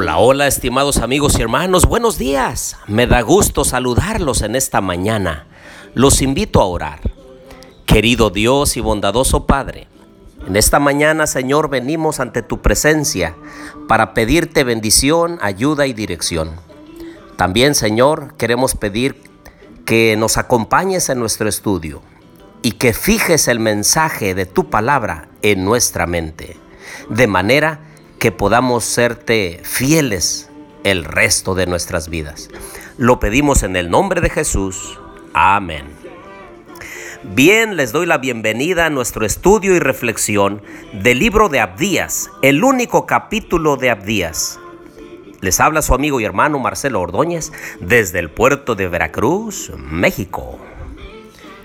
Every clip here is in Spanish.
Hola, hola, estimados amigos y hermanos, buenos días. Me da gusto saludarlos en esta mañana. Los invito a orar. Querido Dios y bondadoso Padre, en esta mañana, Señor, venimos ante tu presencia para pedirte bendición, ayuda y dirección. También, Señor, queremos pedir que nos acompañes en nuestro estudio y que fijes el mensaje de tu palabra en nuestra mente, de manera que podamos serte fieles el resto de nuestras vidas. Lo pedimos en el nombre de Jesús. Amén. Bien, les doy la bienvenida a nuestro estudio y reflexión del libro de Abdías, el único capítulo de Abdías. Les habla su amigo y hermano Marcelo Ordóñez desde el puerto de Veracruz, México.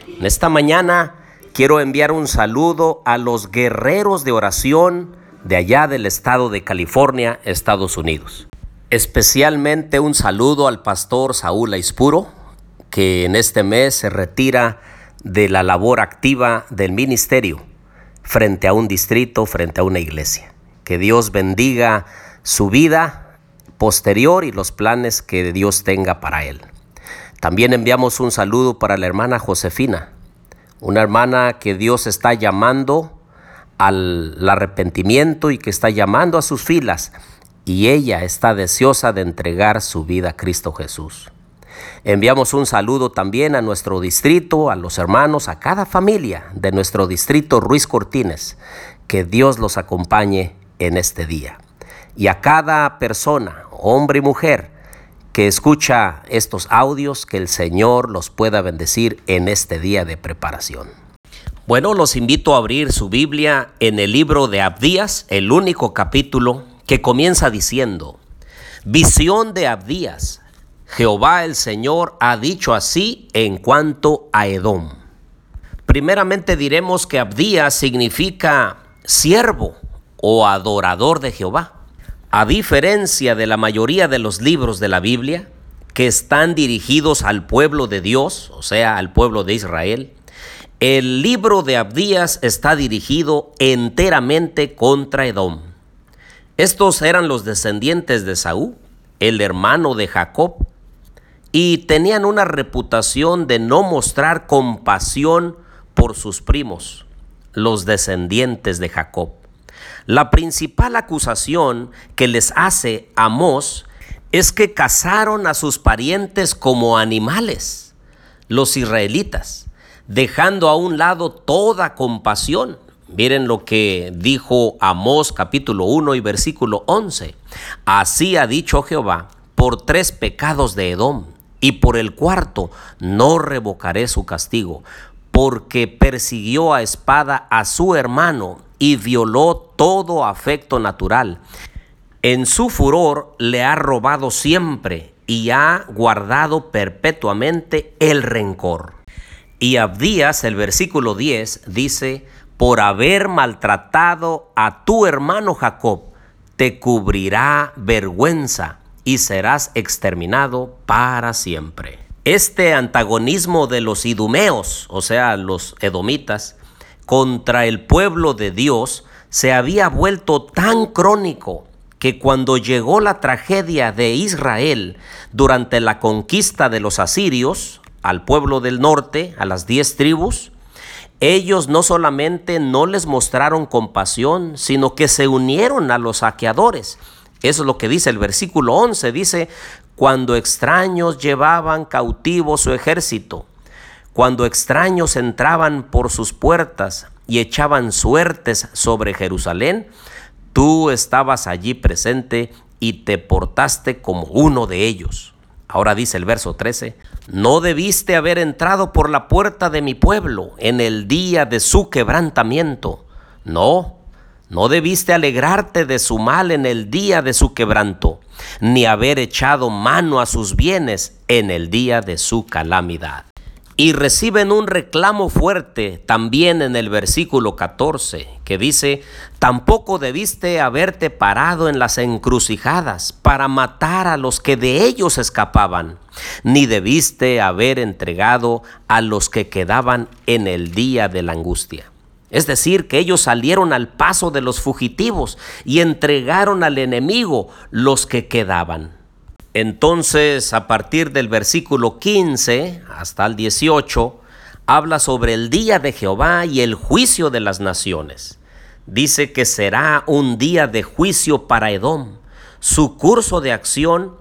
En esta mañana quiero enviar un saludo a los guerreros de oración de allá del estado de California, Estados Unidos. Especialmente un saludo al pastor Saúl Aispuro, que en este mes se retira de la labor activa del ministerio frente a un distrito, frente a una iglesia. Que Dios bendiga su vida posterior y los planes que Dios tenga para él. También enviamos un saludo para la hermana Josefina, una hermana que Dios está llamando al arrepentimiento y que está llamando a sus filas y ella está deseosa de entregar su vida a Cristo Jesús. Enviamos un saludo también a nuestro distrito, a los hermanos, a cada familia de nuestro distrito Ruiz Cortines. Que Dios los acompañe en este día. Y a cada persona, hombre y mujer, que escucha estos audios, que el Señor los pueda bendecir en este día de preparación. Bueno, los invito a abrir su Biblia en el libro de Abdías, el único capítulo que comienza diciendo, visión de Abdías, Jehová el Señor ha dicho así en cuanto a Edom. Primeramente diremos que Abdías significa siervo o adorador de Jehová. A diferencia de la mayoría de los libros de la Biblia, que están dirigidos al pueblo de Dios, o sea, al pueblo de Israel, el libro de Abdías está dirigido enteramente contra Edom. Estos eran los descendientes de Saúl, el hermano de Jacob, y tenían una reputación de no mostrar compasión por sus primos, los descendientes de Jacob. La principal acusación que les hace Amós es que cazaron a sus parientes como animales, los israelitas dejando a un lado toda compasión. Miren lo que dijo Amós capítulo 1 y versículo 11. Así ha dicho Jehová, por tres pecados de Edom, y por el cuarto no revocaré su castigo, porque persiguió a espada a su hermano y violó todo afecto natural. En su furor le ha robado siempre y ha guardado perpetuamente el rencor. Y Abdías, el versículo 10, dice, por haber maltratado a tu hermano Jacob, te cubrirá vergüenza y serás exterminado para siempre. Este antagonismo de los idumeos, o sea, los edomitas, contra el pueblo de Dios se había vuelto tan crónico que cuando llegó la tragedia de Israel durante la conquista de los asirios, al pueblo del norte, a las diez tribus, ellos no solamente no les mostraron compasión, sino que se unieron a los saqueadores. Eso es lo que dice el versículo 11. Dice, cuando extraños llevaban cautivo su ejército, cuando extraños entraban por sus puertas y echaban suertes sobre Jerusalén, tú estabas allí presente y te portaste como uno de ellos. Ahora dice el verso 13, no debiste haber entrado por la puerta de mi pueblo en el día de su quebrantamiento. No, no debiste alegrarte de su mal en el día de su quebranto, ni haber echado mano a sus bienes en el día de su calamidad y reciben un reclamo fuerte también en el versículo 14, que dice, tampoco debiste haberte parado en las encrucijadas para matar a los que de ellos escapaban, ni debiste haber entregado a los que quedaban en el día de la angustia. Es decir, que ellos salieron al paso de los fugitivos y entregaron al enemigo los que quedaban. Entonces, a partir del versículo 15 hasta el 18, habla sobre el día de Jehová y el juicio de las naciones. Dice que será un día de juicio para Edom. Su curso de acción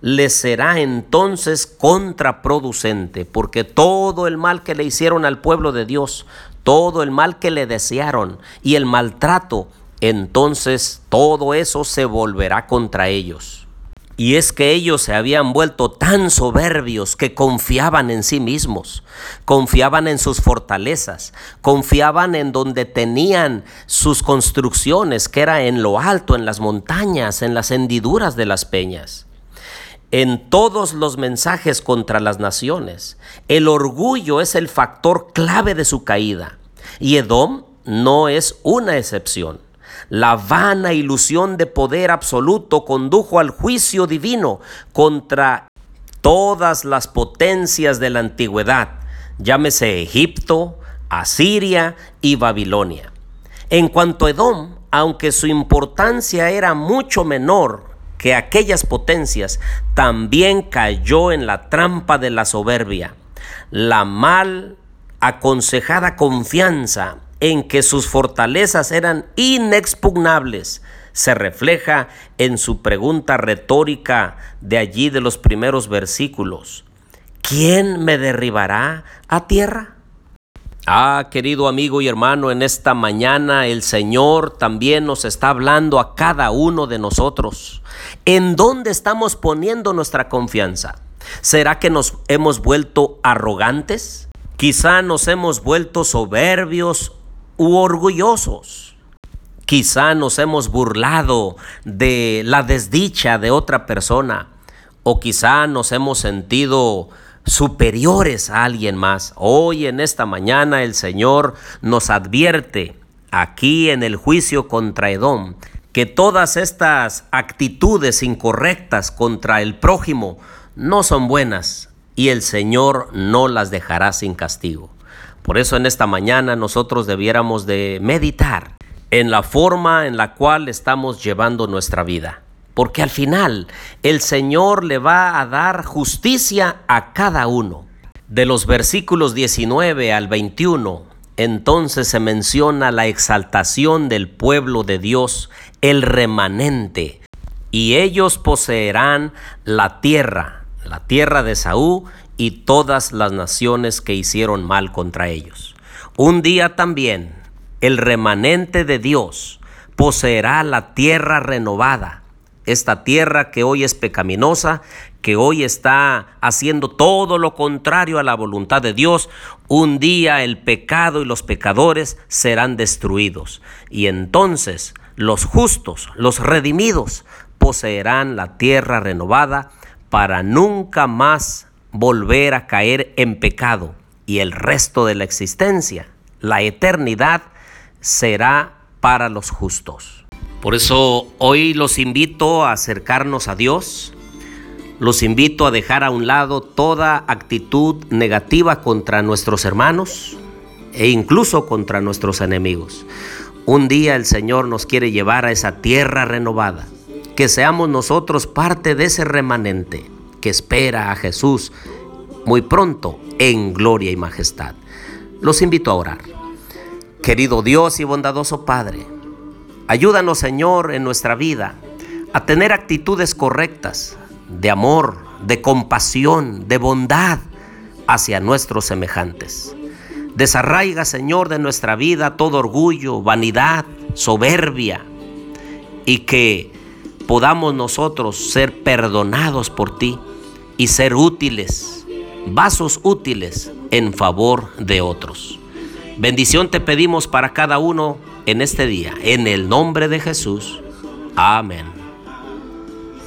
le será entonces contraproducente, porque todo el mal que le hicieron al pueblo de Dios, todo el mal que le desearon y el maltrato, entonces todo eso se volverá contra ellos. Y es que ellos se habían vuelto tan soberbios que confiaban en sí mismos, confiaban en sus fortalezas, confiaban en donde tenían sus construcciones, que era en lo alto, en las montañas, en las hendiduras de las peñas. En todos los mensajes contra las naciones, el orgullo es el factor clave de su caída. Y Edom no es una excepción. La vana ilusión de poder absoluto condujo al juicio divino contra todas las potencias de la antigüedad, llámese Egipto, Asiria y Babilonia. En cuanto a Edom, aunque su importancia era mucho menor que aquellas potencias, también cayó en la trampa de la soberbia. La mal aconsejada confianza en que sus fortalezas eran inexpugnables se refleja en su pregunta retórica de allí de los primeros versículos. ¿Quién me derribará a tierra? Ah, querido amigo y hermano, en esta mañana el Señor también nos está hablando a cada uno de nosotros. ¿En dónde estamos poniendo nuestra confianza? ¿Será que nos hemos vuelto arrogantes? Quizá nos hemos vuelto soberbios u orgullosos. Quizá nos hemos burlado de la desdicha de otra persona o quizá nos hemos sentido superiores a alguien más. Hoy en esta mañana el Señor nos advierte aquí en el juicio contra Edom que todas estas actitudes incorrectas contra el prójimo no son buenas y el Señor no las dejará sin castigo. Por eso en esta mañana nosotros debiéramos de meditar en la forma en la cual estamos llevando nuestra vida. Porque al final el Señor le va a dar justicia a cada uno. De los versículos 19 al 21, entonces se menciona la exaltación del pueblo de Dios, el remanente, y ellos poseerán la tierra, la tierra de Saúl y todas las naciones que hicieron mal contra ellos. Un día también el remanente de Dios poseerá la tierra renovada, esta tierra que hoy es pecaminosa, que hoy está haciendo todo lo contrario a la voluntad de Dios, un día el pecado y los pecadores serán destruidos. Y entonces los justos, los redimidos, poseerán la tierra renovada para nunca más volver a caer en pecado y el resto de la existencia, la eternidad, será para los justos. Por eso hoy los invito a acercarnos a Dios, los invito a dejar a un lado toda actitud negativa contra nuestros hermanos e incluso contra nuestros enemigos. Un día el Señor nos quiere llevar a esa tierra renovada, que seamos nosotros parte de ese remanente que espera a Jesús muy pronto en gloria y majestad. Los invito a orar. Querido Dios y bondadoso Padre, ayúdanos Señor en nuestra vida a tener actitudes correctas de amor, de compasión, de bondad hacia nuestros semejantes. Desarraiga, Señor, de nuestra vida todo orgullo, vanidad, soberbia, y que podamos nosotros ser perdonados por ti y ser útiles, vasos útiles en favor de otros. Bendición te pedimos para cada uno en este día, en el nombre de Jesús. Amén.